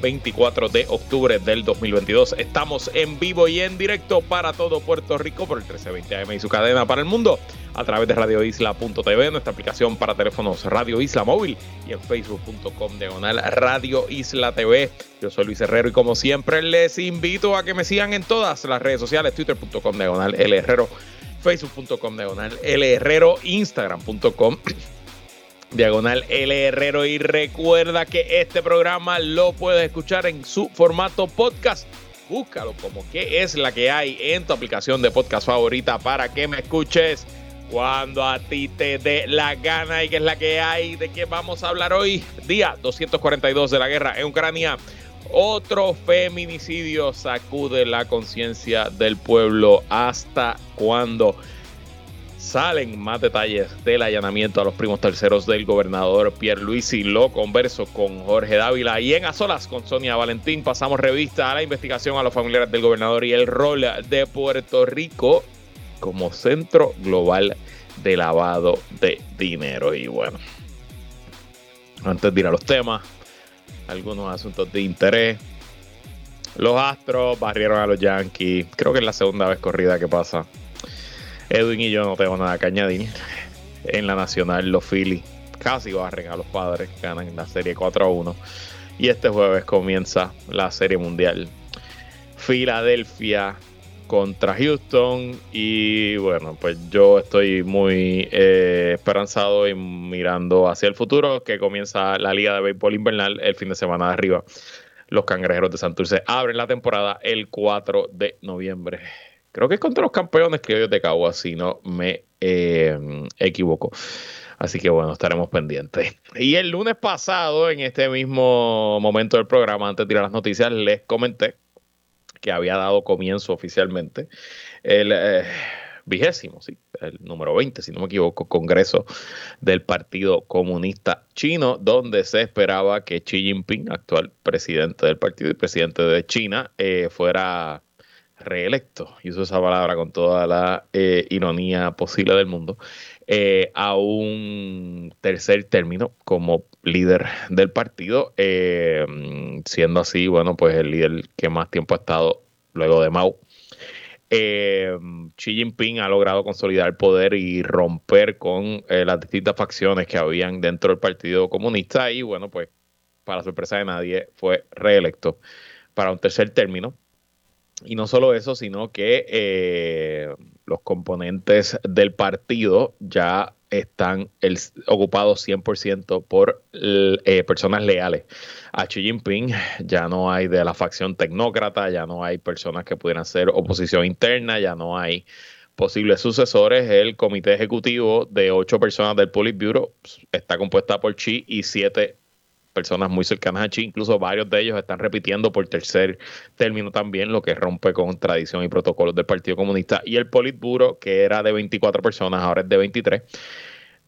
24 de octubre del 2022. Estamos en vivo y en directo para todo Puerto Rico por el 1320 AM y su cadena para el mundo a través de radioisla.tv, nuestra aplicación para teléfonos Radio Isla Móvil y en facebook.com diagonal Radio Isla TV. Yo soy Luis Herrero y como siempre les invito a que me sigan en todas las redes sociales, twitter.com diagonal L Herrero, facebook.com diagonal L Herrero, instagram.com diagonal L Herrero y recuerda que este programa lo puedes escuchar en su formato podcast. Búscalo como que es la que hay en tu aplicación de podcast favorita para que me escuches cuando a ti te dé la gana y que es la que hay de que vamos a hablar hoy. Día 242 de la guerra en Ucrania. Otro feminicidio sacude la conciencia del pueblo. ¿Hasta cuándo? Salen más detalles del allanamiento a los primos terceros del gobernador Pierre Luis y lo converso con Jorge Dávila y en A Solas con Sonia Valentín pasamos revista a la investigación a los familiares del gobernador y el rol de Puerto Rico como centro global de lavado de dinero. Y bueno, antes de ir a los temas, algunos asuntos de interés. Los Astros barrieron a los Yankees. Creo que es la segunda vez corrida que pasa Edwin y yo no tengo nada que añadir. En la nacional, los Phillies casi barren a los padres, ganan la serie 4 a 1. Y este jueves comienza la serie mundial. Filadelfia contra Houston. Y bueno, pues yo estoy muy eh, esperanzado y mirando hacia el futuro, que comienza la Liga de Béisbol Invernal el fin de semana de arriba. Los cangrejeros de Santurce abren la temporada el 4 de noviembre. Creo que es contra los campeones criollos de Cagua, si no me eh, equivoco. Así que bueno, estaremos pendientes. Y el lunes pasado, en este mismo momento del programa, antes de tirar las noticias, les comenté que había dado comienzo oficialmente el eh, vigésimo, sí, el número 20, si no me equivoco, Congreso del Partido Comunista Chino, donde se esperaba que Xi Jinping, actual presidente del partido y presidente de China, eh, fuera reelecto, y uso esa palabra con toda la eh, ironía posible del mundo, eh, a un tercer término como líder del partido, eh, siendo así, bueno, pues el líder que más tiempo ha estado luego de Mao. Xi Jinping ha logrado consolidar el poder y romper con las distintas facciones que habían dentro del Partido Comunista y bueno, pues para sorpresa de nadie fue reelecto. Para un tercer término y no solo eso, sino que eh, los componentes del partido ya están ocupados 100% por eh, personas leales a Xi Jinping. Ya no hay de la facción tecnócrata, ya no hay personas que pudieran ser oposición interna, ya no hay posibles sucesores. El comité ejecutivo de ocho personas del Politburo está compuesta por Xi y siete personas muy cercanas a Chi, incluso varios de ellos están repitiendo por tercer término también, lo que rompe con tradición y protocolos del Partido Comunista. Y el Politburo, que era de 24 personas, ahora es de 23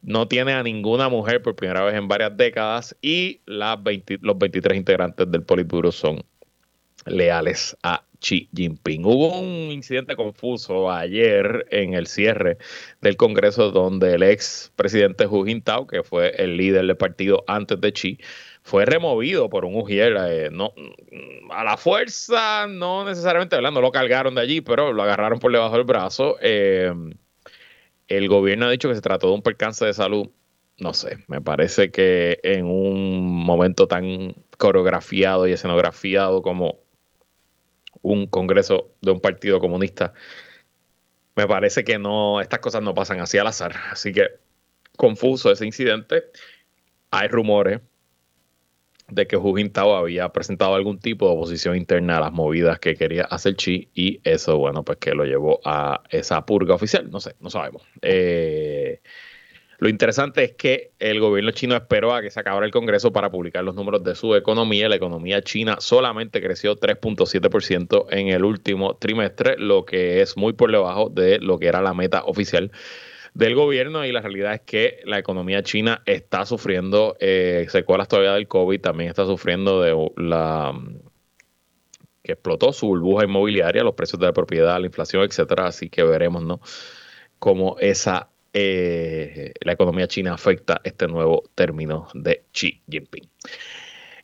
no tiene a ninguna mujer por primera vez en varias décadas y las los 23 integrantes del Politburo son leales a Xi Jinping. Hubo un incidente confuso ayer en el cierre del Congreso donde el ex presidente Hu Jintao, que fue el líder del partido antes de Xi, fue removido por un Ujier. Eh, no, a la fuerza, no necesariamente hablando, lo cargaron de allí, pero lo agarraron por debajo del brazo. Eh, el gobierno ha dicho que se trató de un percance de salud. No sé, me parece que en un momento tan coreografiado y escenografiado como un congreso de un partido comunista, me parece que no, estas cosas no pasan así al azar. Así que confuso ese incidente. Hay rumores de que Hu Jintao había presentado algún tipo de oposición interna a las movidas que quería hacer Chi y eso, bueno, pues que lo llevó a esa purga oficial, no sé, no sabemos. Eh, Lo interesante es que el gobierno chino esperó a que se acabara el Congreso para publicar los números de su economía. La economía china solamente creció 3.7% en el último trimestre, lo que es muy por debajo de lo que era la meta oficial del gobierno y la realidad es que la economía china está sufriendo eh, secuelas todavía del COVID, también está sufriendo de la que explotó su burbuja inmobiliaria, los precios de la propiedad, la inflación, etcétera, así que veremos, ¿no? Cómo esa eh, la economía china afecta este nuevo término de Xi Jinping.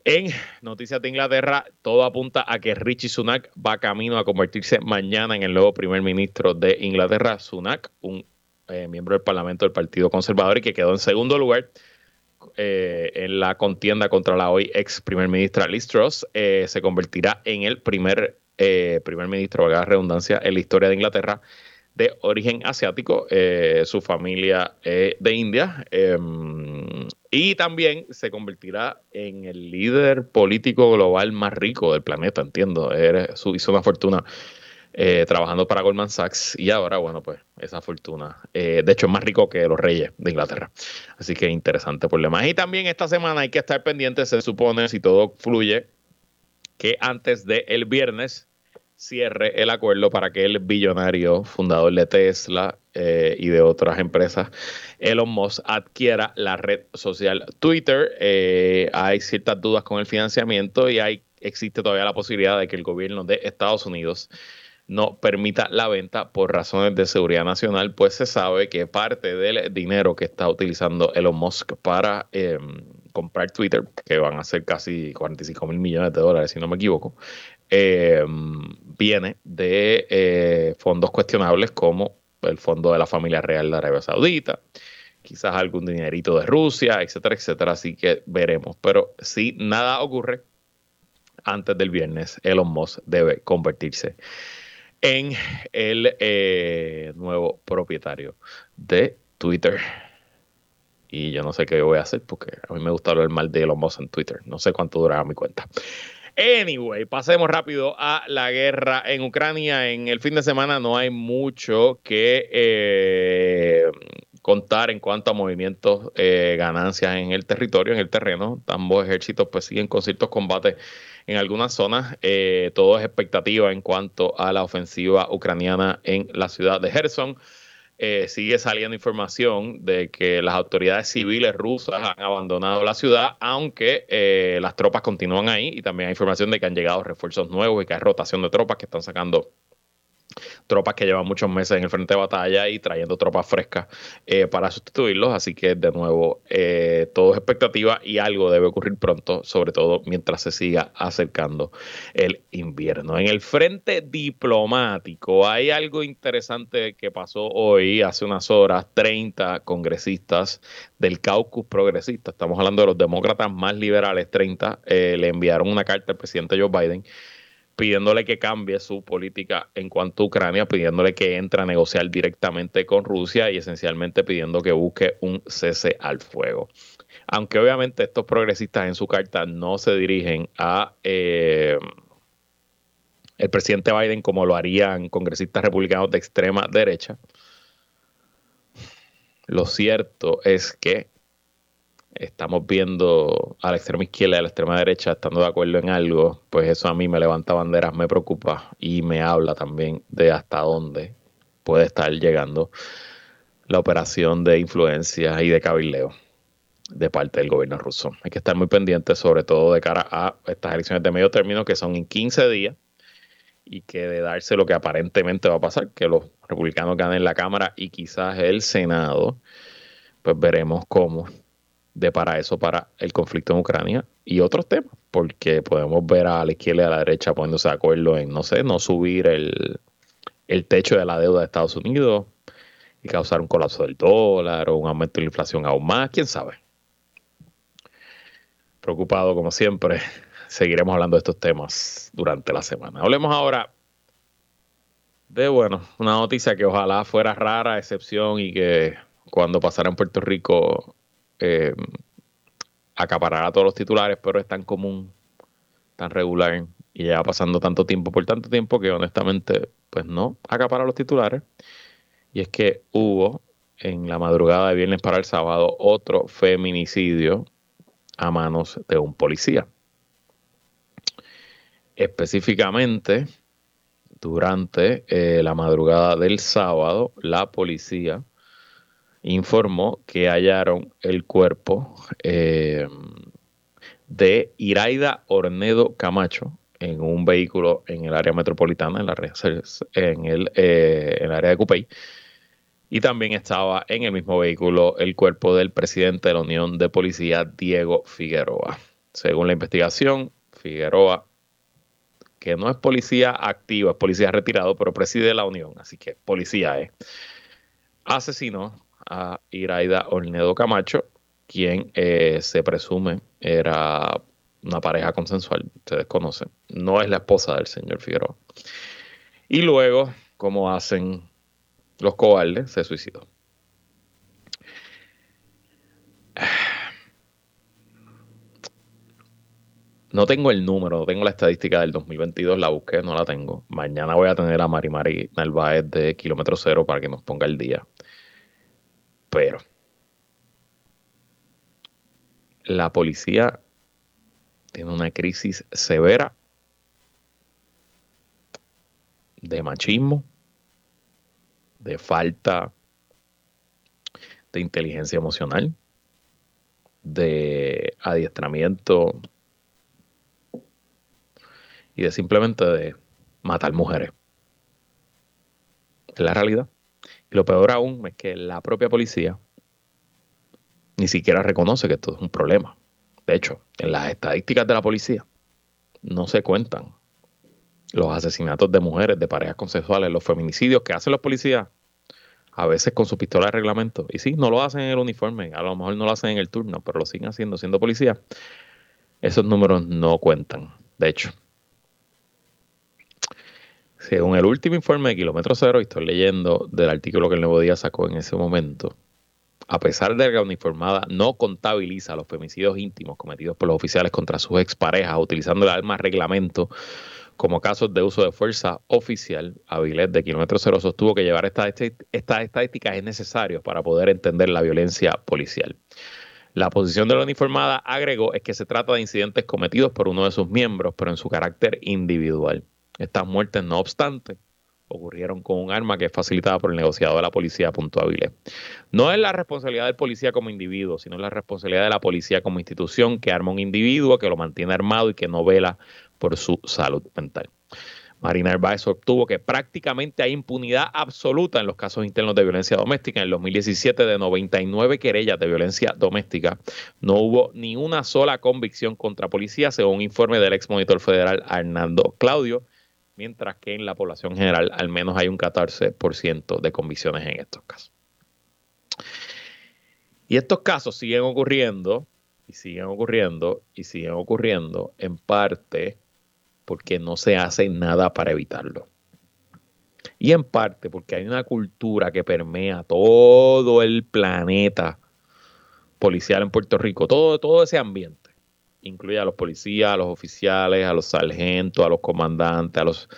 En noticias de Inglaterra, todo apunta a que Richie Sunak va camino a convertirse mañana en el nuevo primer ministro de Inglaterra. Sunak, un eh, miembro del Parlamento del Partido Conservador y que quedó en segundo lugar eh, en la contienda contra la hoy ex primer ministra Liz Truss, se convertirá en el primer primer ministro, valga la redundancia, en la historia de Inglaterra de origen asiático, eh, su familia de India, em, y también se convertirá en el líder político global más rico del planeta, entiendo. hizo una fortuna eh, trabajando para Goldman Sachs y ahora, bueno, pues esa fortuna, eh, de hecho, es más rico que los reyes de Inglaterra. Así que interesante demás. Y también esta semana hay que estar pendiente, se supone, si todo fluye, que antes del viernes cierre el acuerdo para que el billonario fundador de Tesla eh, y de otras empresas, Elon Musk, adquiera la red social Twitter. Eh, hay ciertas dudas con el financiamiento y hay, existe todavía la posibilidad de que el gobierno de Estados Unidos no permita la venta por razones de seguridad nacional, pues se sabe que parte del dinero que está utilizando Elon Musk para em, comprar Twitter, que van a ser casi 45 mil millones de dólares, si no me equivoco, eh, viene de eh, fondos cuestionables como el fondo de la familia real de Arabia Saudita, quizás algún dinerito de Rusia, etcétera, etcétera. Así que veremos. Pero si nada ocurre antes del viernes, Elon Musk debe convertirse en el eh, nuevo propietario de Twitter. Y yo no sé qué voy a hacer porque a mí me gusta hablar mal de Elon Musk en Twitter. No sé cuánto durará mi cuenta. Anyway, pasemos rápido a la guerra en Ucrania. En el fin de semana no hay mucho que eh, contar en cuanto a movimientos, eh, ganancias en el territorio, en el terreno. Ambos ejércitos pues siguen con ciertos combates en algunas zonas. Eh, todo es expectativa en cuanto a la ofensiva ucraniana en la ciudad de Gerson. Eh, sigue saliendo información de que las autoridades civiles rusas han abandonado la ciudad, aunque eh, las tropas continúan ahí y también hay información de que han llegado refuerzos nuevos y que hay rotación de tropas que están sacando tropas que llevan muchos meses en el frente de batalla y trayendo tropas frescas eh, para sustituirlos. Así que de nuevo, eh, todo es expectativa y algo debe ocurrir pronto, sobre todo mientras se siga acercando el invierno. En el frente diplomático hay algo interesante que pasó hoy, hace unas horas, 30 congresistas del caucus progresista, estamos hablando de los demócratas más liberales, 30, eh, le enviaron una carta al presidente Joe Biden pidiéndole que cambie su política en cuanto a Ucrania, pidiéndole que entre a negociar directamente con Rusia y esencialmente pidiendo que busque un cese al fuego. Aunque obviamente estos progresistas en su carta no se dirigen a eh, el presidente Biden como lo harían congresistas republicanos de extrema derecha, lo cierto es que estamos viendo a la extrema izquierda y a la extrema derecha estando de acuerdo en algo, pues eso a mí me levanta banderas, me preocupa y me habla también de hasta dónde puede estar llegando la operación de influencia y de cabildeo de parte del gobierno ruso. Hay que estar muy pendientes, sobre todo de cara a estas elecciones de medio término que son en 15 días y que de darse lo que aparentemente va a pasar, que los republicanos ganen la Cámara y quizás el Senado, pues veremos cómo de para eso, para el conflicto en Ucrania y otros temas, porque podemos ver a la izquierda y a la derecha poniéndose de acuerdo en, no sé, no subir el, el techo de la deuda de Estados Unidos y causar un colapso del dólar o un aumento de la inflación aún más, quién sabe. Preocupado como siempre, seguiremos hablando de estos temas durante la semana. Hablemos ahora de, bueno, una noticia que ojalá fuera rara, excepción y que cuando pasara en Puerto Rico eh, acaparar a todos los titulares, pero es tan común, tan regular y ya pasando tanto tiempo por tanto tiempo que honestamente, pues no acapara los titulares. Y es que hubo en la madrugada de viernes para el sábado otro feminicidio a manos de un policía. Específicamente, durante eh, la madrugada del sábado, la policía informó que hallaron el cuerpo eh, de Iraida Ornedo Camacho en un vehículo en el área metropolitana, en, la, en, el, eh, en el área de Cupey. Y también estaba en el mismo vehículo el cuerpo del presidente de la Unión de Policía, Diego Figueroa. Según la investigación, Figueroa, que no es policía activo, es policía retirado, pero preside la Unión, así que policía es, asesinó a Iraida Ornedo Camacho, quien eh, se presume era una pareja consensual, se desconoce. No es la esposa del señor Figueroa. Y luego, como hacen los cobardes, se suicidó. No tengo el número, no tengo la estadística del 2022, la busqué, no la tengo. Mañana voy a tener a Mari Mari Narváez de Kilómetro Cero para que nos ponga el día. Pero la policía tiene una crisis severa de machismo, de falta de inteligencia emocional, de adiestramiento y de simplemente de matar mujeres. Es la realidad. Y lo peor aún es que la propia policía ni siquiera reconoce que esto es un problema. De hecho, en las estadísticas de la policía no se cuentan los asesinatos de mujeres, de parejas consensuales, los feminicidios que hacen los policías, a veces con su pistola de reglamento. Y sí, no lo hacen en el uniforme, a lo mejor no lo hacen en el turno, pero lo siguen haciendo siendo policía. Esos números no cuentan. De hecho, según el último informe de Kilómetro Cero, y estoy leyendo del artículo que el Nuevo Día sacó en ese momento, a pesar de que la uniformada no contabiliza los femicidios íntimos cometidos por los oficiales contra sus exparejas utilizando el arma reglamento como casos de uso de fuerza oficial, Avilés de Kilómetro Cero sostuvo que llevar estas estadísticas es necesario para poder entender la violencia policial. La posición de la uniformada, agregó, es que se trata de incidentes cometidos por uno de sus miembros, pero en su carácter individual. Estas muertes, no obstante, ocurrieron con un arma que es facilitada por el negociado de la policía puntuable. No es la responsabilidad del policía como individuo, sino la responsabilidad de la policía como institución que arma un individuo, que lo mantiene armado y que no vela por su salud mental. Marina Herbaez obtuvo que prácticamente hay impunidad absoluta en los casos internos de violencia doméstica. En el 2017, de 99 querellas de violencia doméstica, no hubo ni una sola convicción contra policía, según un informe del ex monitor federal Hernando Claudio, mientras que en la población general al menos hay un 14% de convicciones en estos casos. Y estos casos siguen ocurriendo y siguen ocurriendo y siguen ocurriendo en parte porque no se hace nada para evitarlo. Y en parte porque hay una cultura que permea todo el planeta policial en Puerto Rico, todo, todo ese ambiente incluye a los policías, a los oficiales, a los sargentos, a los comandantes, a los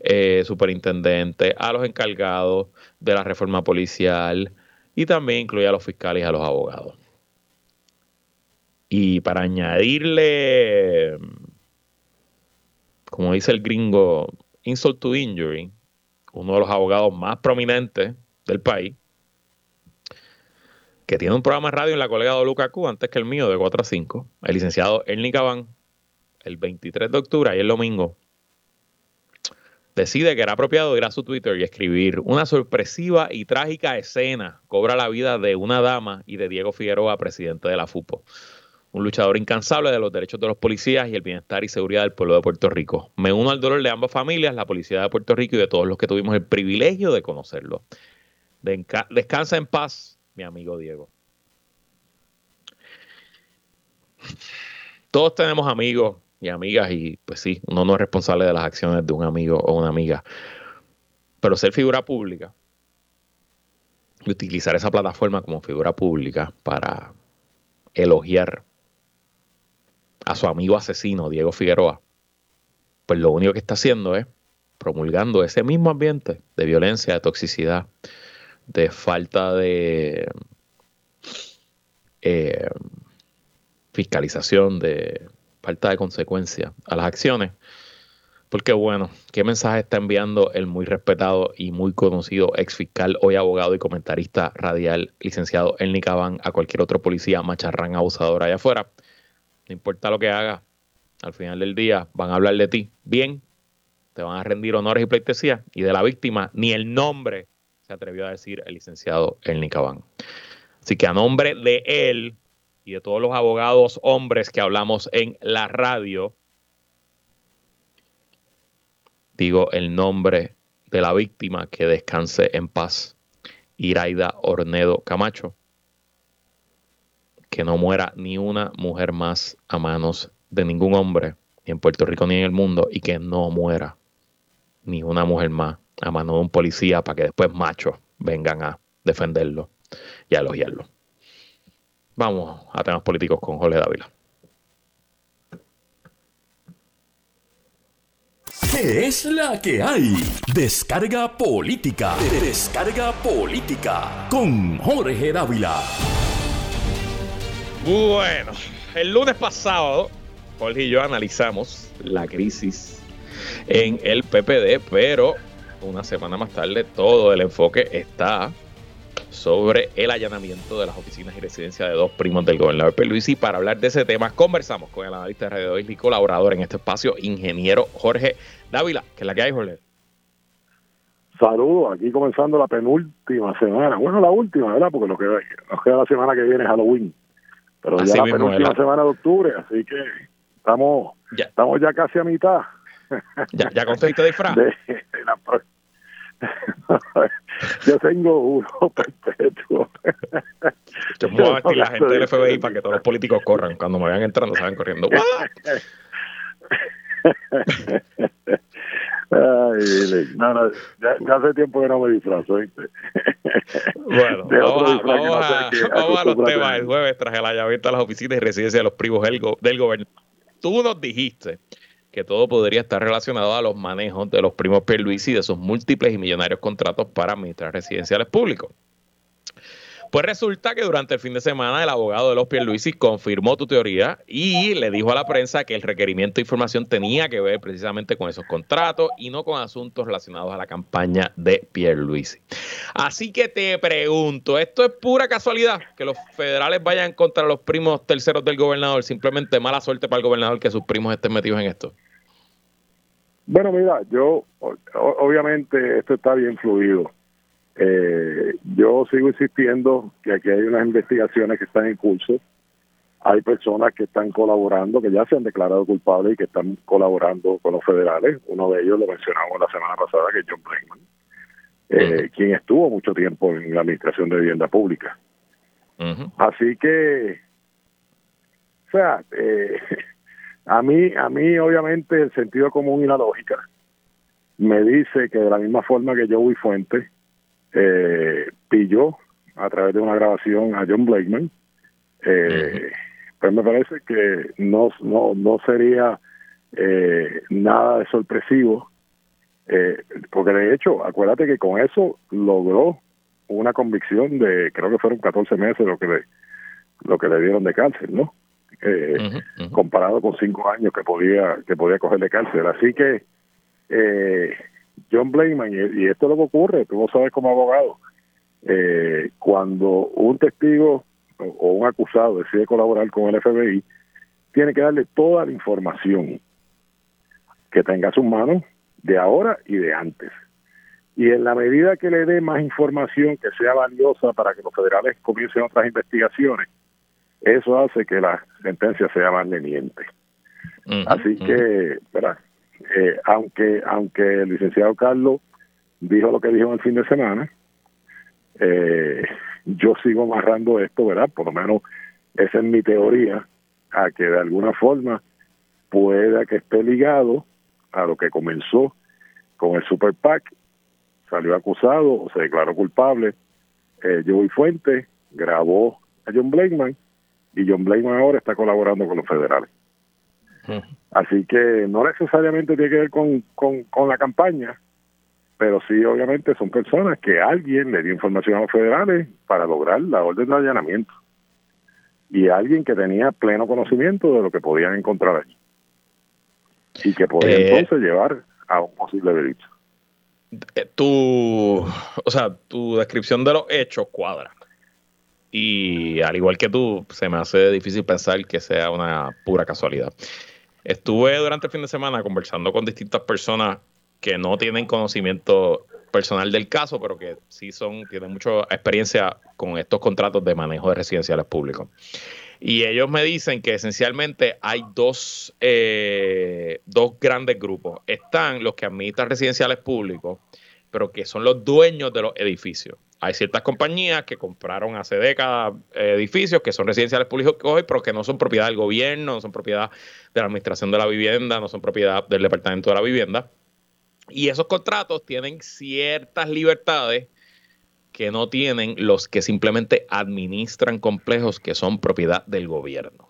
eh, superintendentes, a los encargados de la reforma policial y también incluye a los fiscales y a los abogados. Y para añadirle, como dice el gringo, insult to injury, uno de los abogados más prominentes del país, que tiene un programa de radio en la colega de Lukaku antes que el mío de 4 a 5, el licenciado Ernie Cabán, el 23 de octubre, y el domingo, decide que era apropiado ir a su Twitter y escribir una sorpresiva y trágica escena cobra la vida de una dama y de Diego Figueroa, presidente de la FUPO. Un luchador incansable de los derechos de los policías y el bienestar y seguridad del pueblo de Puerto Rico. Me uno al dolor de ambas familias, la policía de Puerto Rico y de todos los que tuvimos el privilegio de conocerlo. Descansa en paz, mi amigo Diego. Todos tenemos amigos y amigas y pues sí, uno no es responsable de las acciones de un amigo o una amiga. Pero ser figura pública y utilizar esa plataforma como figura pública para elogiar a su amigo asesino, Diego Figueroa, pues lo único que está haciendo es promulgando ese mismo ambiente de violencia, de toxicidad, de falta de eh, fiscalización, de falta de consecuencia a las acciones. Porque bueno, ¿qué mensaje está enviando el muy respetado y muy conocido ex fiscal, hoy abogado y comentarista radial, licenciado El Nicabán, a cualquier otro policía macharrán abusador allá afuera? No importa lo que haga, al final del día van a hablar de ti bien, te van a rendir honores y pleitesía, y de la víctima ni el nombre atrevió a decir el licenciado El Nicabán. Así que a nombre de él y de todos los abogados hombres que hablamos en la radio, digo el nombre de la víctima que descanse en paz, Iraida Ornedo Camacho, que no muera ni una mujer más a manos de ningún hombre, ni en Puerto Rico ni en el mundo, y que no muera ni una mujer más a manos de un policía para que después machos vengan a defenderlo y a elogiarlo. Vamos a temas políticos con Jorge Dávila. ¿Qué es la que hay? Descarga política. Descarga política con Jorge Dávila. Bueno, el lunes pasado, Jorge y yo analizamos la crisis en el PPD, pero una semana más tarde todo el enfoque está sobre el allanamiento de las oficinas y residencias de dos primos del gobernador y Para hablar de ese tema, conversamos con el analista de Radio y colaborador en este espacio, ingeniero Jorge Dávila. que es la que hay, Jorge? Saludos, aquí comenzando la penúltima semana. Bueno, la última, ¿verdad? Porque lo que nos queda la semana que viene es Halloween. Pero ya la penúltima semana de octubre, así que estamos ya, estamos ya casi a mitad. ¿Ya, ya conseguiste disfraz? Yo tengo uno perpetuo. Yo me voy a vestir la gente del FBI para que todos los políticos corran. Cuando me vayan entrando, se vayan corriendo. Ay, no, no, ya, hace tiempo que no me disfrazo. Bueno, vamos, a, vamos a, los temas el jueves tras el allanamiento a las oficinas y residencias de los primos del, del gobierno. Tú nos dijiste que todo podría estar relacionado a los manejos de los primos Pierluisi y de sus múltiples y millonarios contratos para administrar residenciales públicos. Pues resulta que durante el fin de semana el abogado de los Pierluisi confirmó tu teoría y le dijo a la prensa que el requerimiento de información tenía que ver precisamente con esos contratos y no con asuntos relacionados a la campaña de Pierluisi. Así que te pregunto, ¿esto es pura casualidad que los federales vayan contra los primos terceros del gobernador? Simplemente mala suerte para el gobernador que sus primos estén metidos en esto. Bueno, mira, yo obviamente esto está bien fluido eh, yo sigo insistiendo que aquí hay unas investigaciones que están en curso. Hay personas que están colaborando, que ya se han declarado culpables y que están colaborando con los federales. Uno de ellos lo mencionamos la semana pasada, que es John Bregman, eh, quien estuvo mucho tiempo en la Administración de Vivienda Pública. Así que, o sea, eh, a mí, a mí obviamente el sentido común y la lógica me dice que de la misma forma que yo voy fuente eh, pilló a través de una grabación a John Blakeman, eh, pues me parece que no, no, no sería eh, nada de sorpresivo, eh, porque de hecho, acuérdate que con eso logró una convicción de, creo que fueron 14 meses lo que le, lo que le dieron de cárcel, ¿no? Eh, comparado con cinco años que podía que podía coger de cárcel. Así que eh, John Blakeman, y, esto es lo que ocurre, tú lo sabes como abogado, eh, cuando un testigo o, un acusado decide colaborar con el FBI, tiene que darle toda la información que tenga a sus manos de ahora y de antes. Y en la medida que le dé más información que sea valiosa para que los federales comiencen otras investigaciones, eso hace que la sentencia sea más leniente. Así que, ¿verdad? Eh, aunque aunque el licenciado Carlos dijo lo que dijo en el fin de semana, eh, yo sigo amarrando esto, ¿verdad? Por lo menos esa es mi teoría, a que de alguna forma pueda que esté ligado a lo que comenzó con el Super PAC, salió acusado o se declaró culpable, eh, Joey Fuente grabó a John Blakeman y John Blakeman ahora está colaborando con los federales. Así que no necesariamente tiene que ver con, con, la campaña, pero sí obviamente son personas que alguien le dio información a los federales para lograr la orden de allanamiento y alguien que tenía pleno conocimiento de lo que podían encontrar allí y que podía eh, entonces llevar a un posible delito. Eh, tu, o sea, tu descripción de los hechos cuadra. Y al igual que tú, se me hace difícil pensar que sea una pura casualidad. Estuve durante el fin de semana conversando con distintas personas que no tienen conocimiento personal del caso, pero que sí son, tienen mucha experiencia con estos contratos de manejo de residenciales públicos. Y ellos me dicen que esencialmente hay dos, eh, dos grandes grupos. Están los que administran residenciales públicos, pero que son los dueños de los edificios. Hay ciertas compañías que compraron hace décadas edificios que son residenciales públicos hoy, pero que no son propiedad del gobierno, no son propiedad de la administración de la vivienda, no son propiedad del departamento de la vivienda. Y esos contratos tienen ciertas libertades que no tienen los que simplemente administran complejos que son propiedad del gobierno,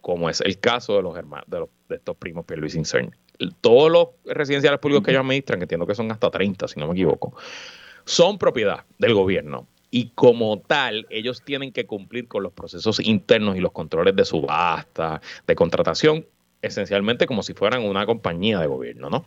como es el caso de los hermanos de, los, de estos primos Pierluis Incern. Todos los residenciales públicos que ellos administran, que entiendo que son hasta 30, si no me equivoco, son propiedad del gobierno. Y como tal, ellos tienen que cumplir con los procesos internos y los controles de subasta, de contratación, esencialmente como si fueran una compañía de gobierno, ¿no?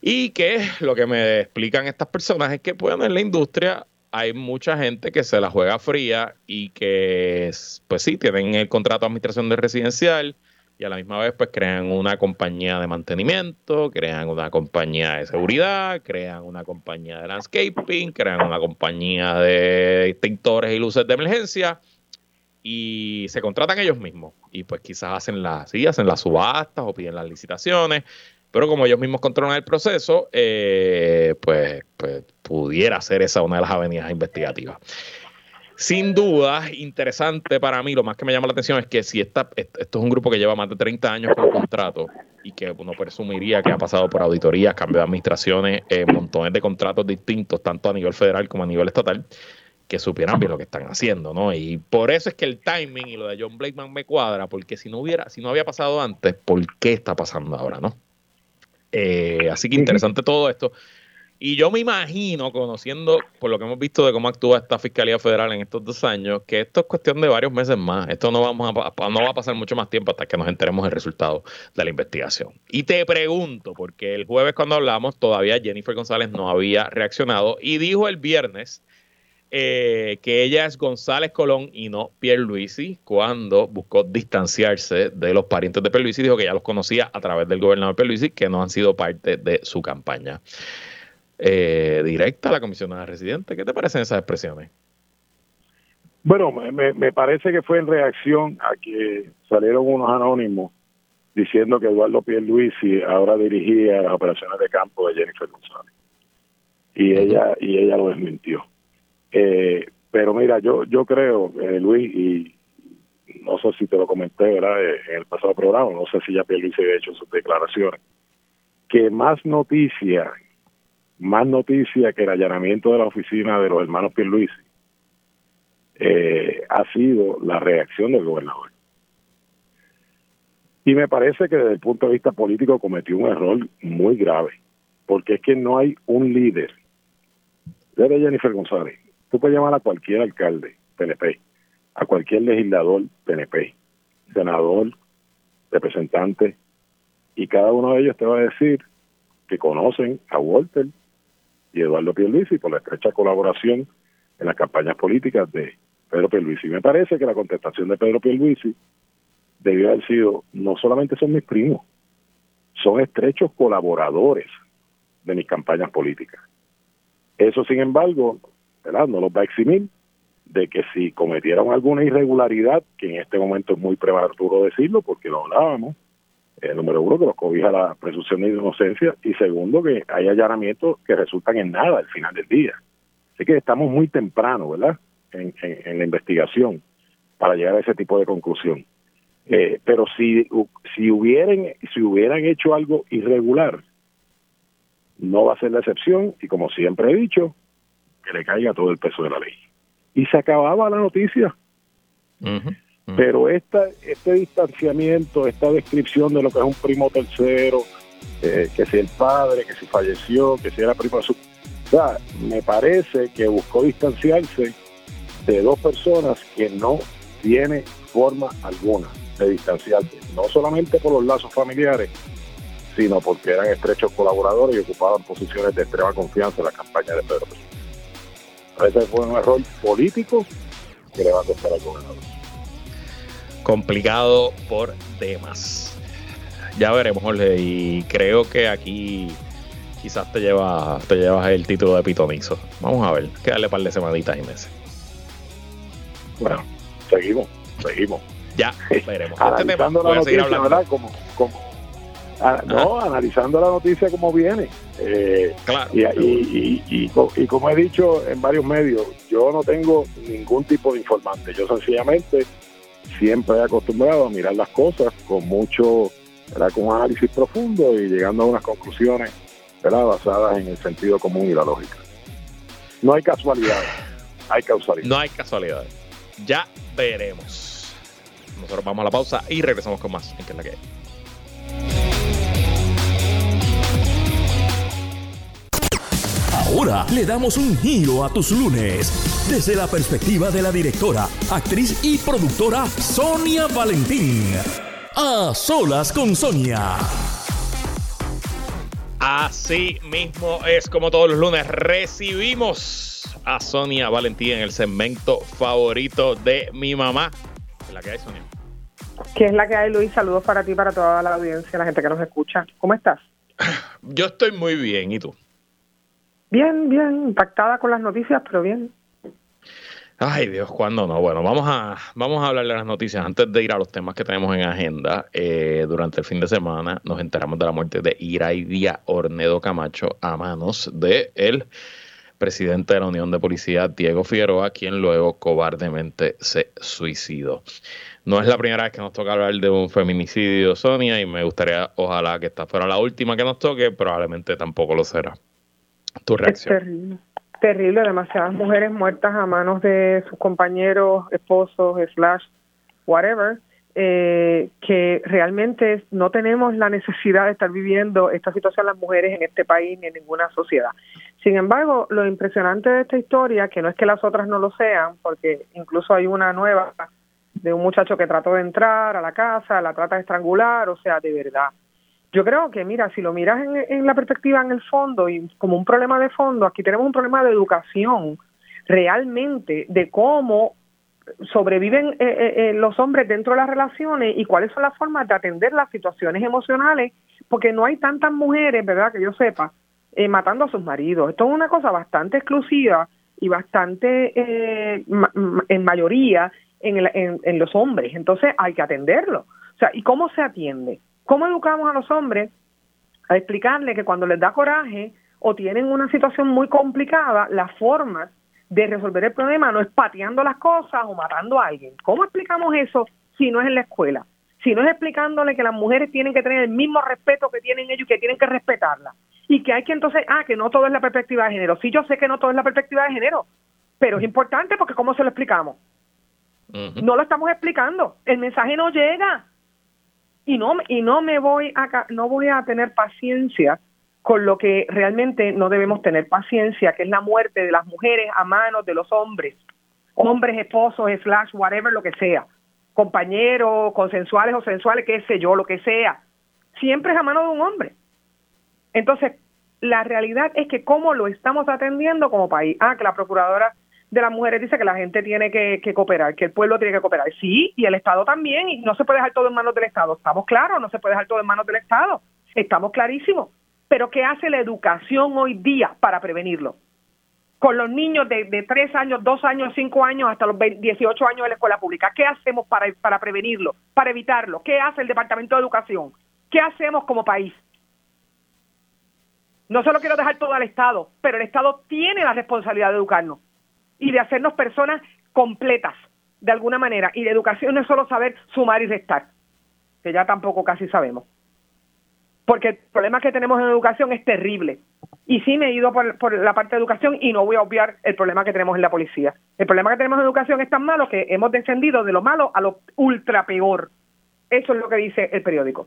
Y que lo que me explican estas personas es que pueden en la industria hay mucha gente que se la juega fría y que, pues sí, tienen el contrato de administración de residencial y a la misma vez pues crean una compañía de mantenimiento, crean una compañía de seguridad, crean una compañía de landscaping, crean una compañía de extintores y luces de emergencia y se contratan ellos mismos y pues quizás hacen las, sí, hacen las subastas o piden las licitaciones pero como ellos mismos controlan el proceso, eh, pues, pues, pudiera ser esa una de las avenidas investigativas. Sin duda, interesante para mí, lo más que me llama la atención es que si esta, esto es un grupo que lleva más de 30 años con contrato y que uno presumiría que ha pasado por auditorías, cambio de administraciones, eh, montones de contratos distintos, tanto a nivel federal como a nivel estatal, que supieran bien lo que están haciendo, ¿no? Y por eso es que el timing y lo de John Blakeman me cuadra, porque si no hubiera, si no había pasado antes, ¿por qué está pasando ahora, no? Eh, así que interesante todo esto. Y yo me imagino, conociendo por lo que hemos visto de cómo actúa esta Fiscalía Federal en estos dos años, que esto es cuestión de varios meses más. Esto no, vamos a, no va a pasar mucho más tiempo hasta que nos enteremos del resultado de la investigación. Y te pregunto, porque el jueves cuando hablamos todavía Jennifer González no había reaccionado y dijo el viernes eh, que ella es González Colón y no Pierre Luisi, cuando buscó distanciarse de los parientes de Luisi, dijo que ya los conocía a través del gobernador Luisi, que no han sido parte de su campaña. Eh, directa a la comisionada residente, ¿qué te parecen esas expresiones? Bueno, me, me parece que fue en reacción a que salieron unos anónimos diciendo que Eduardo Pierluisi ahora dirigía las operaciones de campo de Jennifer González. Y ella, y ella lo desmintió. Eh, pero mira, yo yo creo, eh, Luis, y no sé si te lo comenté ¿verdad? Eh, en el pasado programa, no sé si ya Luis ha hecho sus declaraciones, que más noticia, más noticia que el allanamiento de la oficina de los hermanos Pierluisi eh, ha sido la reacción del gobernador. Y me parece que desde el punto de vista político cometió un error muy grave, porque es que no hay un líder. Desde Jennifer González, Tú puedes llamar a cualquier alcalde PNP, a cualquier legislador PNP, senador, representante, y cada uno de ellos te va a decir que conocen a Walter y Eduardo Pierluisi por la estrecha colaboración en las campañas políticas de Pedro Pierluisi. Me parece que la contestación de Pedro Pierluisi debió haber sido, no solamente son mis primos, son estrechos colaboradores de mis campañas políticas. Eso, sin embargo, ¿verdad? no los va a eximir de que si cometieron alguna irregularidad, que en este momento es muy prematuro decirlo porque lo hablábamos, el número uno, que los cobija la presunción de inocencia, y segundo, que hay allanamientos que resultan en nada al final del día. Así que estamos muy temprano, ¿verdad?, en, en, la investigación para llegar a ese tipo de conclusión. Eh, pero si, si, hubieran, si hubieran hecho algo irregular, no va a ser la excepción, y como siempre he dicho, que le caiga todo el peso de la ley. Y se acababa la noticia. Pero esta, este distanciamiento, esta descripción de lo que es un primo tercero, eh, que si el padre, que si falleció, que si era primo de. O sea, me parece que buscó distanciarse de dos personas que no tiene forma alguna de distanciarse, no solamente por los lazos familiares, sino porque eran estrechos colaboradores y ocupaban posiciones de extrema confianza en la campaña de Pedro Ese fue un error político que le va a costar al gobernador. Complicado por temas. Ya veremos, Jorge, y creo que aquí quizás te llevas te llevas el título de pitonizo. Vamos a ver, que darle par de semanitas y meses. Bueno, seguimos, seguimos. Ya, veremos. Este analizando la noticia, ¿verdad? Como, no, analizando la noticia como viene. Eh, claro. Y, y, y, y, como he dicho en varios medios, yo no tengo ningún tipo de informante. Yo sencillamente siempre he acostumbrado a mirar las cosas con mucho, con un análisis profundo y llegando a unas conclusiones basadas en el sentido común y la lógica. No hay casualidades, hay causalidad. No hay casualidades. Ya veremos. Nosotros vamos a la pausa y regresamos con más en que es la que Ahora le damos un giro a tus lunes desde la perspectiva de la directora, actriz y productora Sonia Valentín. A solas con Sonia. Así mismo es como todos los lunes recibimos a Sonia Valentín en el segmento favorito de mi mamá. ¿Qué es la que hay, Sonia? ¿Qué es la que hay, Luis? Saludos para ti, para toda la audiencia, la gente que nos escucha. ¿Cómo estás? Yo estoy muy bien, ¿y tú? Bien, bien, impactada con las noticias, pero bien. Ay Dios, ¿cuándo no? Bueno, vamos a, vamos a hablar de las noticias. Antes de ir a los temas que tenemos en agenda, eh, durante el fin de semana nos enteramos de la muerte de Iraidia Ornedo Camacho a manos de el presidente de la Unión de Policía, Diego Figueroa, quien luego cobardemente se suicidó. No es la primera vez que nos toca hablar de un feminicidio, Sonia, y me gustaría, ojalá que esta fuera la última que nos toque, probablemente tampoco lo será. Tu reacción. Es terrible terrible, demasiadas mujeres muertas a manos de sus compañeros, esposos, slash, whatever, eh, que realmente no tenemos la necesidad de estar viviendo esta situación las mujeres en este país ni en ninguna sociedad. Sin embargo, lo impresionante de esta historia, que no es que las otras no lo sean, porque incluso hay una nueva de un muchacho que trató de entrar a la casa, la trata de estrangular, o sea, de verdad yo creo que, mira, si lo miras en, la perspectiva en el fondo y como un problema de fondo, aquí tenemos un problema de educación realmente de cómo sobreviven eh, eh, eh, los hombres dentro de las relaciones y cuáles son las formas de atender las situaciones emocionales, porque no hay tantas mujeres, ¿verdad? Que yo sepa, matando a sus maridos. Esto es una cosa bastante exclusiva y bastante en mayoría en, en los hombres. Entonces hay que atenderlo. O sea, ¿y cómo se atiende? ¿Cómo educamos a los hombres a explicarle que cuando les da coraje o tienen una situación muy complicada, la forma de resolver el problema no es pateando las cosas o matando a alguien? ¿Cómo explicamos eso si no es en la escuela? Si no es explicándole que las mujeres tienen que tener el mismo respeto que tienen ellos y que tienen que respetarla. Y que hay que entonces, ah, que no todo es la perspectiva de género. Sí, yo sé que no todo es la perspectiva de género, pero es importante porque ¿cómo se lo explicamos? No lo estamos explicando. El mensaje no llega y no y no me voy a no voy a tener paciencia con lo que realmente no debemos tener paciencia, que es la muerte de las mujeres a manos de los hombres, hombres, esposos, slash, whatever, lo que sea, compañeros, consensuales o sensuales, qué sé yo, lo que sea, siempre es a mano de un hombre. Entonces, la realidad es que cómo lo estamos atendiendo como país. Ah, que la procuradora de las mujeres dice que la gente tiene que, cooperar, que el pueblo tiene que cooperar. Sí, y el Estado también, y no se puede dejar todo en manos del Estado. Estamos claros, no se puede dejar todo en manos del Estado. Estamos clarísimos. Pero ¿qué hace la educación hoy día para prevenirlo? Con los niños de, de 3 años, 2 años, 5 años, hasta los 18 años de la escuela pública. ¿Qué hacemos para, para prevenirlo, para evitarlo? ¿Qué hace el Departamento de Educación? ¿Qué hacemos como país? No se lo quiero dejar todo al Estado, pero el Estado tiene la responsabilidad de educarnos y de hacernos personas completas, de alguna manera. Y la educación no es solo saber sumar y restar, que ya tampoco casi sabemos. Porque el problema que tenemos en educación es terrible. Y sí me he ido por, por, la parte de educación y no voy a obviar el problema que tenemos en la policía. El problema que tenemos en educación es tan malo que hemos descendido de lo malo a lo ultra peor. Eso es lo que dice el periódico.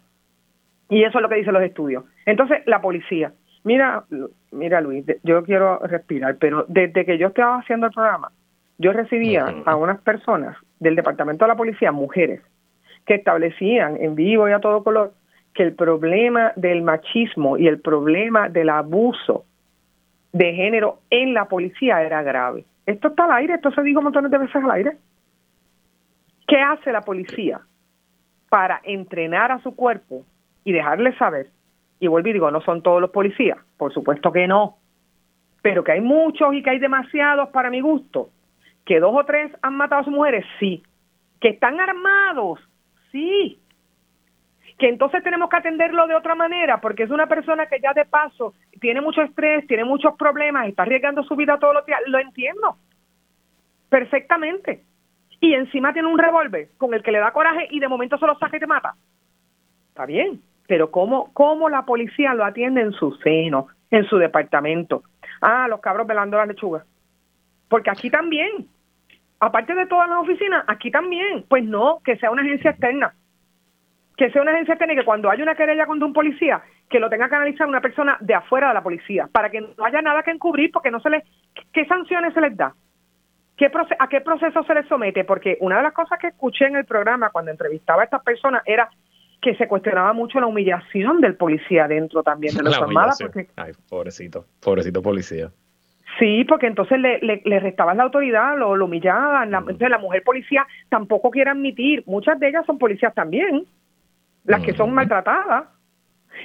Y eso es lo que dicen los estudios. Entonces, la policía. Mira, mira Luis, yo quiero respirar, pero desde que yo estaba haciendo el programa, yo recibía a unas personas del Departamento de la Policía, mujeres, que establecían en vivo y a todo color que el problema del machismo y el problema del abuso de género en la policía era grave. Esto está al aire, esto se dijo montones de veces al aire. ¿Qué hace la policía para entrenar a su cuerpo y dejarle saber? Y vuelvo y digo, no son todos los policías, por supuesto que no, pero que hay muchos y que hay demasiados para mi gusto. Que dos o tres han matado a sus mujeres, sí. Que están armados, sí que entonces tenemos que atenderlo de otra manera, porque es una persona que ya de paso tiene mucho estrés, tiene muchos problemas, está arriesgando su vida todos los días, lo entiendo perfectamente. Y encima tiene un revólver con el que le da coraje y de momento se lo saca y te mata. Está bien, pero ¿cómo, cómo la policía lo atiende en su seno, en su departamento? Ah, los cabros velando la lechuga. Porque aquí también, aparte de todas las oficinas, aquí también, pues no, que sea una agencia externa que sea una agencia técnica que cuando haya una querella contra un policía, que lo tenga que analizar una persona de afuera de la policía, para que no haya nada que encubrir, porque no se le, ¿qué sanciones se les da? ¿Qué ¿A qué proceso se les somete? Porque una de las cosas que escuché en el programa cuando entrevistaba a estas personas era que se cuestionaba mucho la humillación del policía dentro también de la armadas. Ay, pobrecito, pobrecito policía. Sí, porque entonces le, le, restaban la autoridad, lo, lo humillaban. La, entonces la mujer policía tampoco quiere admitir, muchas de ellas son policías también, las que son maltratadas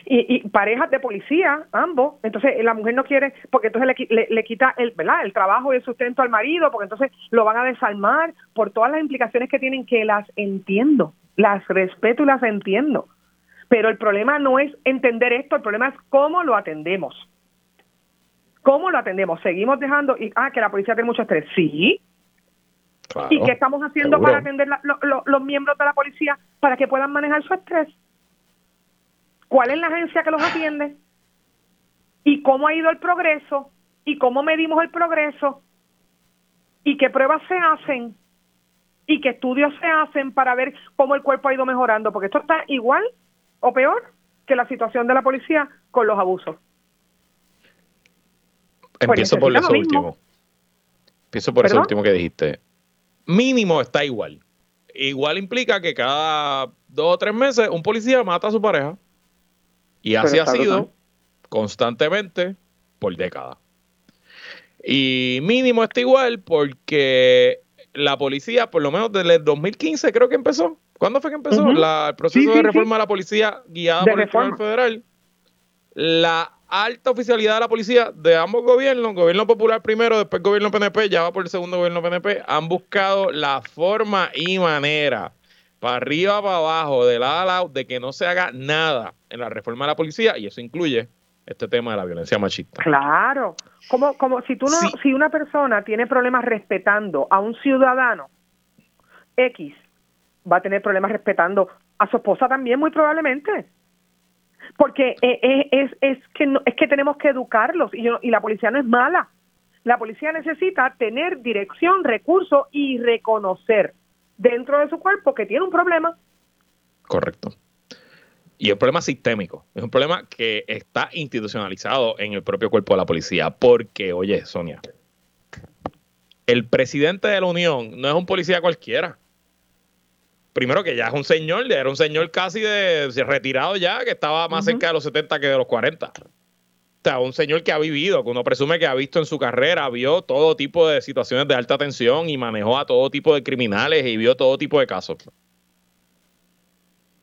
y, parejas de policía, ambos. Entonces la mujer no quiere, porque entonces le, le, quita el, ¿verdad? el trabajo y el sustento al marido, porque entonces lo van a desarmar por todas las implicaciones que tienen, que las entiendo, las respeto y las entiendo. Pero el problema no es entender esto, el problema es cómo lo atendemos. ¿Cómo lo atendemos? Seguimos dejando, y, ah, que la policía tiene mucho estrés. Sí, ¿Y qué estamos haciendo para atender los miembros de la policía para que puedan manejar su estrés? ¿Cuál es la agencia que los atiende? ¿Y cómo ha ido el progreso? ¿Y cómo medimos el progreso? ¿Y qué pruebas se hacen? ¿Y qué estudios se hacen para ver cómo el cuerpo ha ido mejorando? Porque esto está igual o peor que la situación de la policía con los abusos. Empiezo pues por eso último. Empiezo por eso último que dijiste mínimo está igual. Igual implica que cada dos o tres meses un policía mata a su pareja. Y así ha sido constantemente por décadas. Y mínimo está igual porque la policía, por lo menos desde el 2015 creo que empezó. ¿Cuándo fue que empezó? el proceso de reforma de la policía guiada por el Tribunal Federal. La alta oficialidad de la policía de ambos gobiernos, gobierno popular primero, después gobierno PNP, ya va por el segundo gobierno PNP, han buscado la forma y manera, para arriba, para abajo, de lado a lado, de que no se haga nada en la reforma de la policía, y eso incluye este tema de la violencia machista. Claro, como, como si tú no, si una persona tiene problemas respetando a un ciudadano X, va a tener problemas respetando a su esposa también, muy probablemente porque eh, eh, es, es, que es que tenemos que educarlos y, y la policía no es mala. La policía necesita tener dirección, recursos y reconocer dentro de su cuerpo que tiene un problema. Correcto. Y el problema sistémico, es un problema que está institucionalizado en el propio cuerpo de la policía. Porque, oye, Sonia, el presidente de la Unión no es un policía cualquiera primero que ya es un señor, era un señor casi de, retirado ya, que estaba más cerca de los 70 que de los 40. O sea, un señor que ha vivido, que uno presume que ha visto en su carrera, vio todo tipo de situaciones de alta tensión y manejó a todo tipo de criminales y vio todo tipo de casos.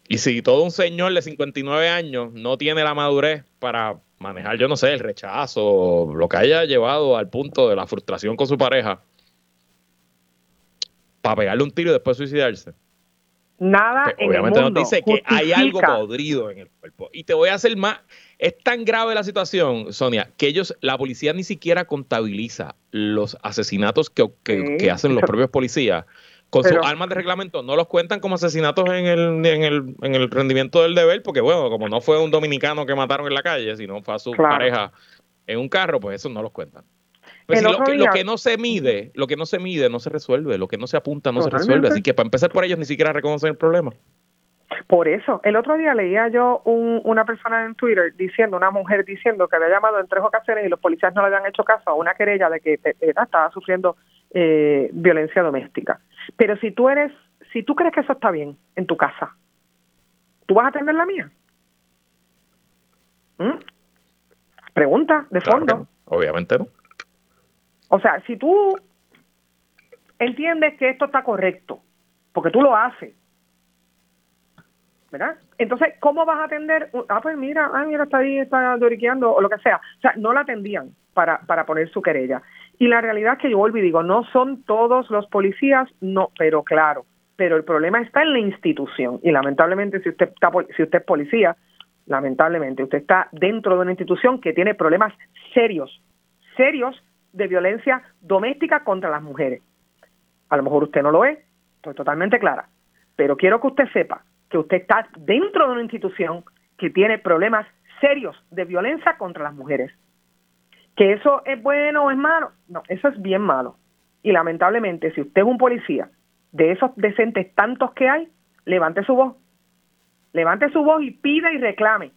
Y si todo un señor de 59 años no tiene la madurez para manejar, yo no sé, el rechazo, lo que haya llevado al punto de la frustración con su pareja, para pegarle un tiro y después suicidarse Nada en obviamente el mundo nos dice que hay algo podrido en el cuerpo. Y te voy a hacer más. Es tan grave la situación, Sonia, que ellos, la policía ni siquiera contabiliza los asesinatos que, que, hacen los propios policías. Con sus armas de reglamento no los cuentan como asesinatos en el, en, el, en el rendimiento del deber, porque bueno, como no fue un dominicano que mataron en la calle, sino fue a su pareja en un carro, pues eso no los cuentan. Pues lo, que, no se mide, lo que no se mide no se resuelve, lo que no se apunta no se resuelve. Así que para empezar por ellos ni siquiera reconocen el problema. Por eso, el otro día leía yo un, una persona en Twitter diciendo, una mujer diciendo que había llamado en tres ocasiones y los policías no le habían hecho caso a una querella de que eh, estaba sufriendo eh, violencia doméstica. Pero si tú eres, si tú crees que eso está bien en tu casa, ¿tú vas a atender la mía? ¿Mm? Pregunta de fondo. Obviamente no. O sea, si tú entiendes que esto está correcto, porque tú lo haces, ¿verdad? Entonces, ¿cómo vas a atender? Ah, pues mira, ah, mira, está ahí, está doriqueando, o lo que sea. O sea, no la atendían para, para poner su querella. Y la realidad es que yo vuelvo y digo, no son todos los policías, no, pero claro, pero el problema está en la institución. Y lamentablemente, si usted, está, si usted es policía, lamentablemente, usted está dentro de una institución que tiene problemas serios, serios de violencia doméstica contra las mujeres. A lo mejor usted no lo es, estoy totalmente clara, pero quiero que usted sepa que usted está dentro de una institución que tiene problemas serios de violencia contra las mujeres. ¿Que eso es bueno o es malo? No, eso es bien malo. Y lamentablemente, si usted es un policía de esos decentes tantos que hay, levante su voz. Levante su voz y pida y reclame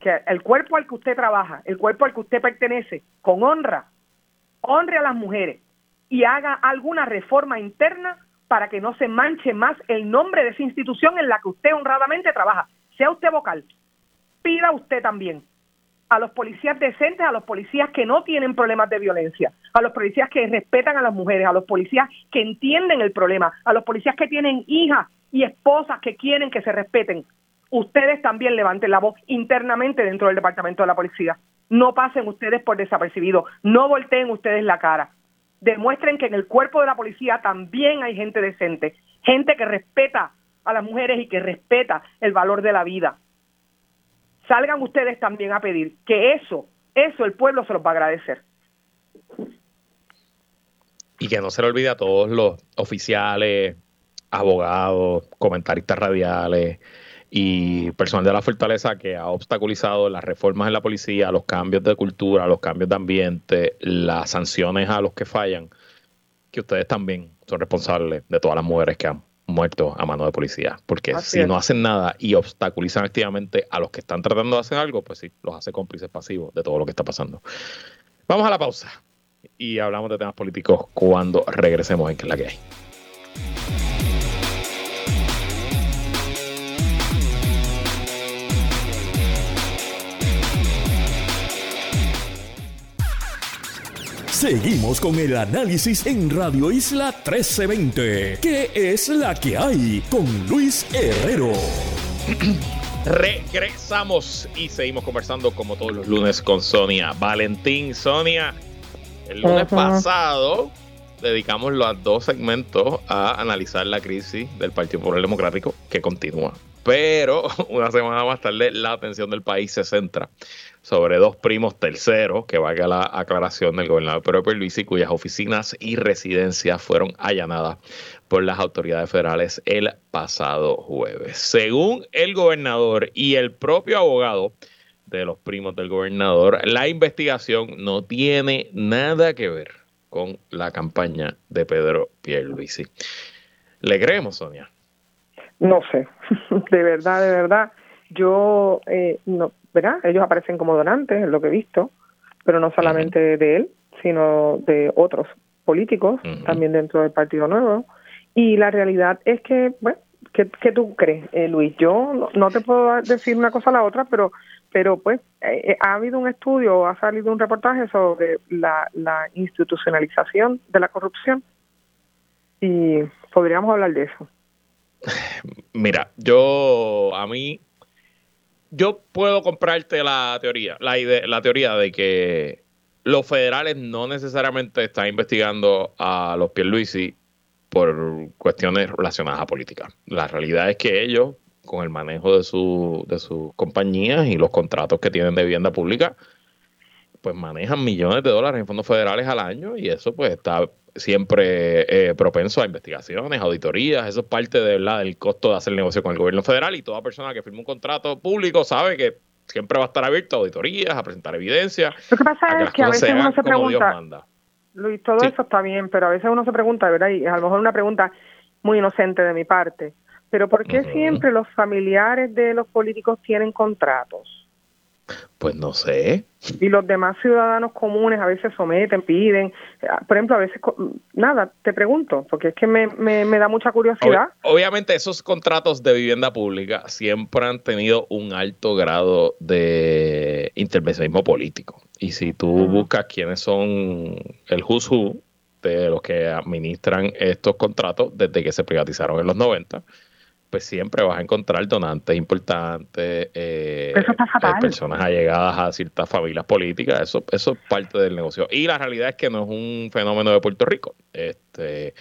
que el cuerpo al que usted trabaja, el cuerpo al que usted pertenece, con honra, honre a las mujeres y haga alguna reforma interna para que no se manche más el nombre de esa institución en la que usted honradamente trabaja. Sea usted vocal, pida usted también a los policías decentes, a los policías que no tienen problemas de violencia, a los policías que respetan a las mujeres, a los policías que entienden el problema, a los policías que tienen hijas y esposas que quieren que se respeten. Ustedes también levanten la voz internamente dentro del departamento de la policía. No pasen ustedes por desapercibido, no volteen ustedes la cara. Demuestren que en el cuerpo de la policía también hay gente decente, gente que respeta a las mujeres y que respeta el valor de la vida. Salgan ustedes también a pedir que eso, eso el pueblo se los va a agradecer. Y que no se le olvide a todos los oficiales, abogados, comentaristas radiales, y personal de la fortaleza que ha obstaculizado las reformas en la policía, los cambios de cultura, los cambios de ambiente, las sanciones a los que fallan, que ustedes también son responsables de todas las mujeres que han muerto a mano de policía. Porque si no hacen nada y obstaculizan activamente a los que están tratando de hacer algo, pues sí, los hace cómplices pasivos de todo lo que está pasando. Vamos a la pausa y hablamos de temas políticos cuando regresemos en que es la que hay. Seguimos con el análisis en Radio Isla 1320. ¿Qué es la que hay? Con Luis Herrero. Regresamos y seguimos conversando como todos los lunes con Sonia Valentín. Sonia, el lunes pasado dedicamos los dos segmentos a analizar la crisis del Partido Popular Democrático que continúa. Pero una semana más tarde la atención del país se centra sobre dos primos terceros, que valga la aclaración del gobernador Pedro Pierluisi, cuyas oficinas y residencias fueron allanadas por las autoridades federales el pasado jueves. Según el gobernador y el propio abogado de los primos del gobernador, la investigación no tiene nada que ver con la campaña de Pedro Pierluisi. ¿Le creemos, Sonia? No sé, de verdad, de verdad. Yo eh, no, ¿verdad? Ellos aparecen como donantes, es lo que he visto, pero no solamente de él, sino de otros políticos, también dentro del Partido Nuevo. Y la realidad es que, bueno, ¿qué, tú crees, eh, Luis? Yo no, te puedo decir una cosa a la otra, pero, pero pues eh, eh, ha habido un estudio, ha salido un reportaje sobre la, la institucionalización de la corrupción y podríamos hablar de eso. Mira, yo a mí yo puedo comprarte la teoría, la, idea, la teoría de que los federales no necesariamente están investigando a los Pierluisi por cuestiones relacionadas a política. La realidad es que ellos, con el manejo de, su, de sus compañías y los contratos que tienen de vivienda pública, pues manejan millones de dólares en fondos federales al año y eso pues está siempre eh, propenso a investigaciones, auditorías, eso es parte de, ¿verdad? del costo de hacer negocio con el gobierno federal y toda persona que firma un contrato público sabe que siempre va a estar abierto a auditorías, a presentar evidencia. Lo que pasa es que a veces uno se pregunta, Luis, todo eso está bien, pero a veces uno se pregunta, ¿verdad? Y a lo mejor una pregunta muy inocente de mi parte, Pero ¿por qué siempre los familiares de los políticos tienen contratos? Pues no sé. Y los demás ciudadanos comunes a veces someten, piden. Por ejemplo, a veces, nada, te pregunto, porque es que me, me, da mucha curiosidad. obviamente esos contratos de vivienda pública siempre han tenido un alto grado de intervencionismo político. Y si tú buscas quiénes son el who's de los que administran estos contratos desde que se privatizaron en los 90, pues siempre vas a encontrar donantes importantes, eh, eh, personas allegadas a ciertas familias políticas, eso, eso es parte del negocio. Y la realidad es que no es un fenómeno de Puerto Rico. Este,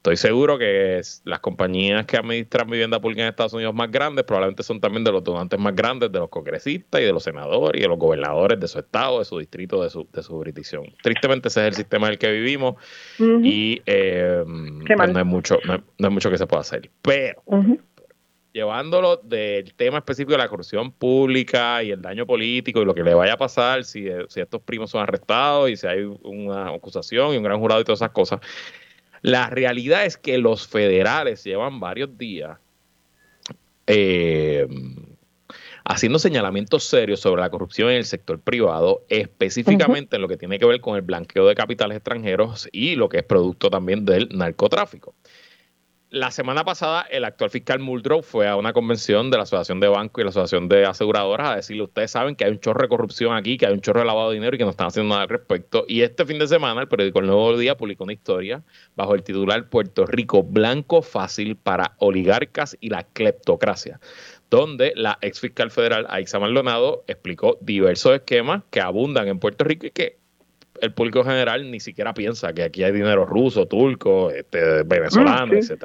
Estoy seguro que las compañías que administran vivienda pública en Estados Unidos más grandes probablemente son también de los donantes más grandes de los congresistas y de los senadores y de los gobernadores de su estado, de su distrito, de su, de su jurisdicción. Tristemente ese es el sistema en el que vivimos y eh, pues no, hay mucho, no, mucho que se pueda hacer. Pero llevándolo del tema específico de la corrupción pública y el daño político y lo que le vaya a pasar si, si estos primos son arrestados y si hay una acusación y un gran jurado y todas esas cosas la realidad es que los federales llevan varios días eh, haciendo señalamientos serios sobre la corrupción en el sector privado, específicamente en lo que tiene que ver con el blanqueo de capitales extranjeros y lo que es producto también del narcotráfico la semana pasada el actual fiscal Muldrow fue a una convención de la Asociación de Bancos y la Asociación de Aseguradoras a decirle, ustedes saben que hay un chorro de corrupción aquí, que hay un chorro de lavado de dinero y que no están haciendo nada al respecto. Y este fin de semana el periódico El Nuevo Día publicó una historia bajo el titular Puerto Rico Blanco Fácil para oligarcas y la cleptocracia donde la ex fiscal federal Aixa Maldonado explicó diversos esquemas que abundan en Puerto Rico y que el público general ni siquiera piensa que aquí hay dinero ruso, turco, este, venezolano, etc.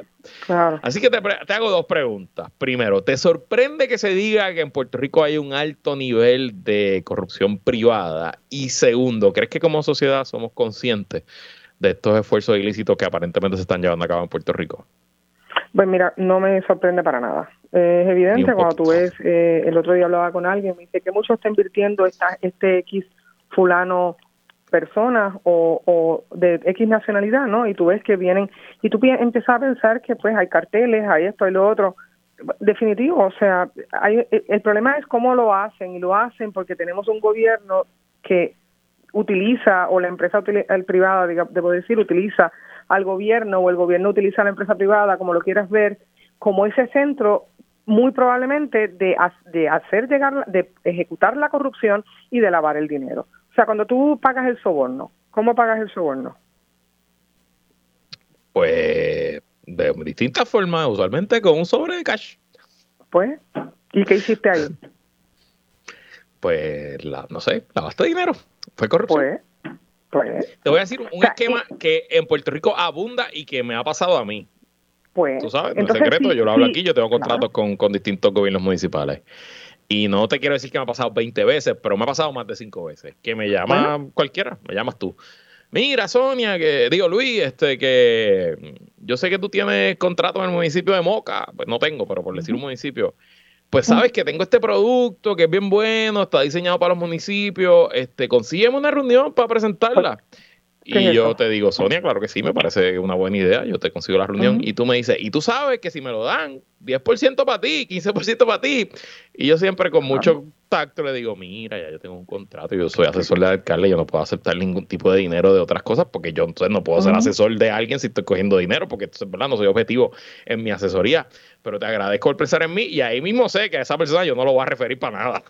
Así que te, te, hago dos preguntas. Primero, ¿te sorprende que se diga que en Puerto Rico hay un alto nivel de corrupción privada? Y segundo, ¿crees que como sociedad somos conscientes de estos esfuerzos ilícitos que aparentemente se están llevando a cabo en Puerto Rico? Pues mira, no me sorprende para nada. es evidente cuando tú ves, eh, el otro día hablaba con alguien, me dice que mucho está invirtiendo esta, este X fulano personas o, de X nacionalidad, ¿no? Y tú ves que vienen, y tú empiezas a pensar que pues hay carteles, hay esto, hay lo otro. Definitivo, o sea, hay, el problema es cómo lo hacen, y lo hacen porque tenemos un gobierno que utiliza, o la empresa el privada, debo decir, utiliza al gobierno, o el gobierno utiliza a la empresa privada, como lo quieras ver, como ese centro muy probablemente de, de hacer llegar, de ejecutar la corrupción y de lavar el dinero. O sea, cuando tú pagas el soborno, ¿cómo pagas el soborno? Pues de distintas formas, usualmente con un sobre de cash. Pues, ¿y qué hiciste ahí? Pues, la, no sé, lavaste dinero. Fue corrupción. Pues, pues. Te voy a decir un esquema que en Puerto Rico abunda y que me ha pasado a mí. Pues, Tú sabes, no es secreto, yo lo hablo aquí, yo tengo contratos con, con distintos gobiernos municipales. Y no te quiero decir que me ha pasado 20 veces, pero me ha pasado más de 5 veces. Que me llama cualquiera, me llamas tú. Mira, Sonia, que digo, Luis, este, que yo sé que tú tienes contrato en el municipio de Moca. Pues no tengo, pero por decir un municipio. Pues sabes que tengo este producto que es bien bueno, está diseñado para los municipios. Este, consígueme una reunión para presentarla. Y yo te digo, Sonia, claro que sí, me parece una buena idea, yo te consigo la reunión. Y tú me dices, y tú sabes que si me lo dan, 10% para ti, 15% para ti. Y yo siempre con mucho tacto le digo, mira, ya yo tengo un contrato, yo soy asesor de alcalde, yo no puedo aceptar ningún tipo de dinero de otras cosas porque yo entonces no puedo ser asesor de alguien si estoy cogiendo dinero porque entonces, ¿verdad? No soy objetivo en mi asesoría. Pero te agradezco el pensar en mí y ahí mismo sé que a esa persona yo no lo voy a referir para nada.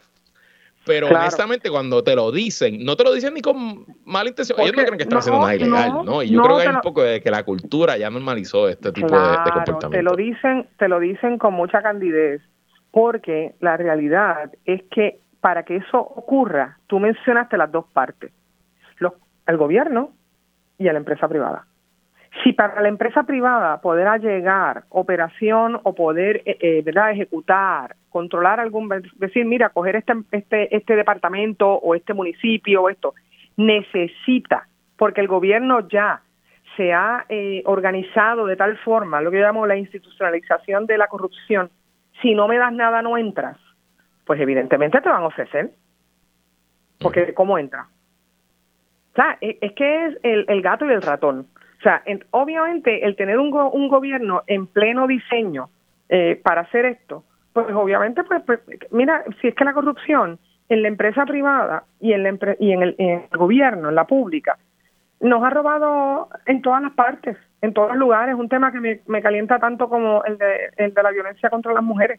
Pero honestamente, cuando te lo dicen, no te lo dicen ni con mala intención. Ellos no creen que están haciendo nada ilegal, ¿no? Y yo creo que hay un poco de que la cultura ya normalizó este tipo de, de, comportamiento. Te lo dicen, te lo dicen con mucha candidez, porque la realidad es que para que eso ocurra, tú mencionaste las dos partes, los, el gobierno y a la empresa privada. Si para la empresa privada poder llegar operación o poder eh, eh, ¿verdad? ejecutar, controlar algún, decir, mira, coger este, este, este departamento o este municipio o esto, necesita, porque el gobierno ya se ha eh, organizado de tal forma, lo que yo llamo la institucionalización de la corrupción, si no me das nada no entras, pues evidentemente te van a ofrecer, porque ¿cómo entra? O sea, e, es que es el, el gato y el ratón. O sea, obviamente el tener un, un gobierno en pleno diseño eh, para hacer esto, pues obviamente, pues, pues, mira, si es que la corrupción en la empresa privada y en, la y en, el, gobierno, en la pública, nos ha robado en todas las partes, en todos los lugares. Un tema que me, calienta tanto como el de, el de la violencia contra las mujeres.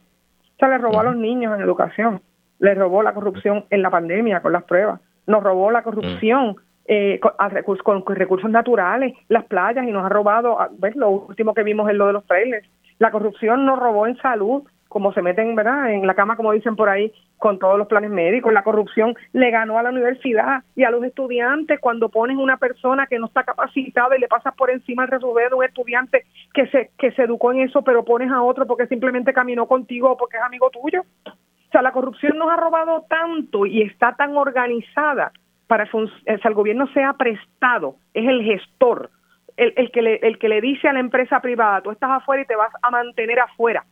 O sea, le robó a los niños en educación, le robó la corrupción en la pandemia con las pruebas, nos robó la corrupción eh, con, recursos, naturales, las playas y nos ha robado, ¿ves? Lo último que vimos es lo de los trailers. La corrupción nos robó en salud, como se meten, ¿verdad? En la cama, como dicen por ahí, con todos los planes médicos. La corrupción le ganó a la universidad y a los estudiantes cuando pones una persona que no está capacitada y le pasas por encima el resolver de un estudiante que se, que se educó en eso, pero pones a otro porque simplemente caminó contigo o porque es amigo tuyo. O sea, la corrupción nos ha robado tanto y está tan organizada para que el gobierno sea prestado, es el gestor, el, el, que le, el que le dice a la empresa privada, tú estás afuera y te vas a mantener afuera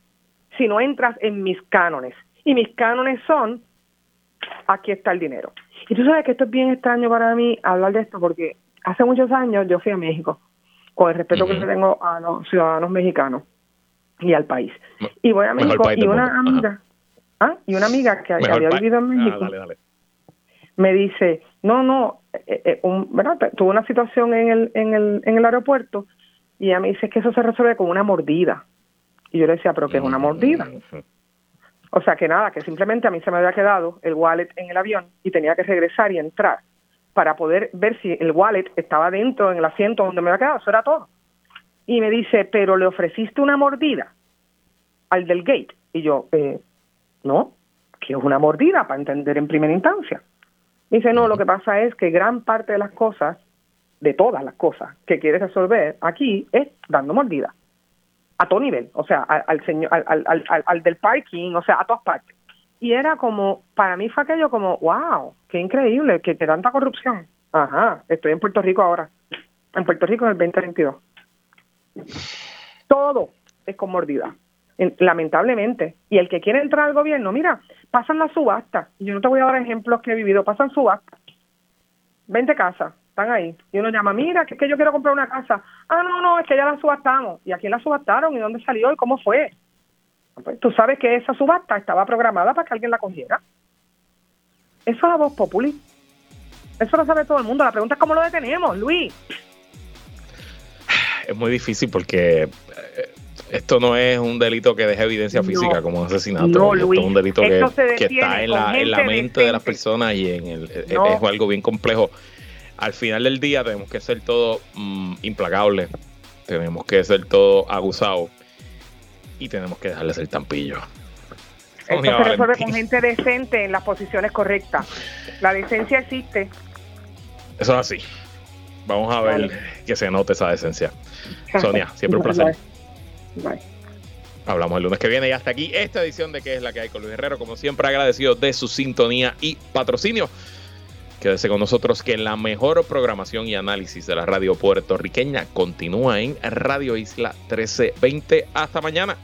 si no entras en mis cánones. Y mis cánones son, aquí está el dinero. Y tú sabes que esto es bien extraño para mí hablar de esto porque hace muchos años yo fui a México, con el respeto que tengo a los ciudadanos mexicanos y al país. Y voy a México y una amiga, ¿ah? y una amiga que había vivido en ah, México me dice, no, no, eh, eh, un, tuve una situación en el, en, el, en el aeropuerto y ella me dice que eso se resuelve con una mordida. Y yo le decía, pero que es una mordida. O sea que nada, que simplemente a mí se me había quedado el wallet en el avión y tenía que regresar y entrar para poder ver si el wallet estaba dentro en el asiento donde me había quedado. Eso era todo. Y me dice, pero le ofreciste una mordida al del gate. Y yo, eh, no, que es una mordida para entender en primera instancia. Dice, no, lo que pasa es que gran parte de las cosas, de todas las cosas que quieres resolver aquí, es dando mordida. A todo nivel, o sea, al, señor, al, al, al, del parking, o sea, a todas partes. Y era como, para mí fue aquello como, wow, qué increíble, que te tanta corrupción. Ajá, estoy en Puerto Rico ahora. En Puerto Rico en el 2022. Todo es con mordida lamentablemente. Y el que quiere entrar al gobierno, mira, pasan la subasta. Yo no te voy a dar ejemplos que he vivido, pasan subasta. 20 casas, están ahí. Y uno llama, mira, que es que yo quiero comprar una casa. Ah, no, no, es que ya la subastamos. ¿Y a quién la subastaron? ¿Y dónde salió? ¿Y cómo fue? Pues tú sabes que esa subasta estaba programada para que alguien la cogiera. Eso es a voz populi. Eso lo sabe todo el mundo. La pregunta es cómo lo detenemos, Luis. Es muy difícil porque esto no es un delito que deje evidencia física como un asesinato. No, esto es un delito que, está en la, mente de las personas y en el, es algo bien complejo. Al final del día tenemos que ser todo mm, implacables, tenemos que ser todo aguzados y tenemos que dejarle ser tampillo. Esto se resuelve con gente decente en las posiciones correctas. La decencia existe. Eso es así. Vamos a ver que se note esa decencia. Sonia, siempre un placer. Hablamos el lunes que viene y hasta aquí esta edición de ¿Qué es la que hay con Luis Herrero? Como siempre, agradecido de su sintonía y patrocinio. Quédese con nosotros que la mejor programación y análisis de la radio puertorriqueña continúa en Radio Isla 1320. Hasta mañana.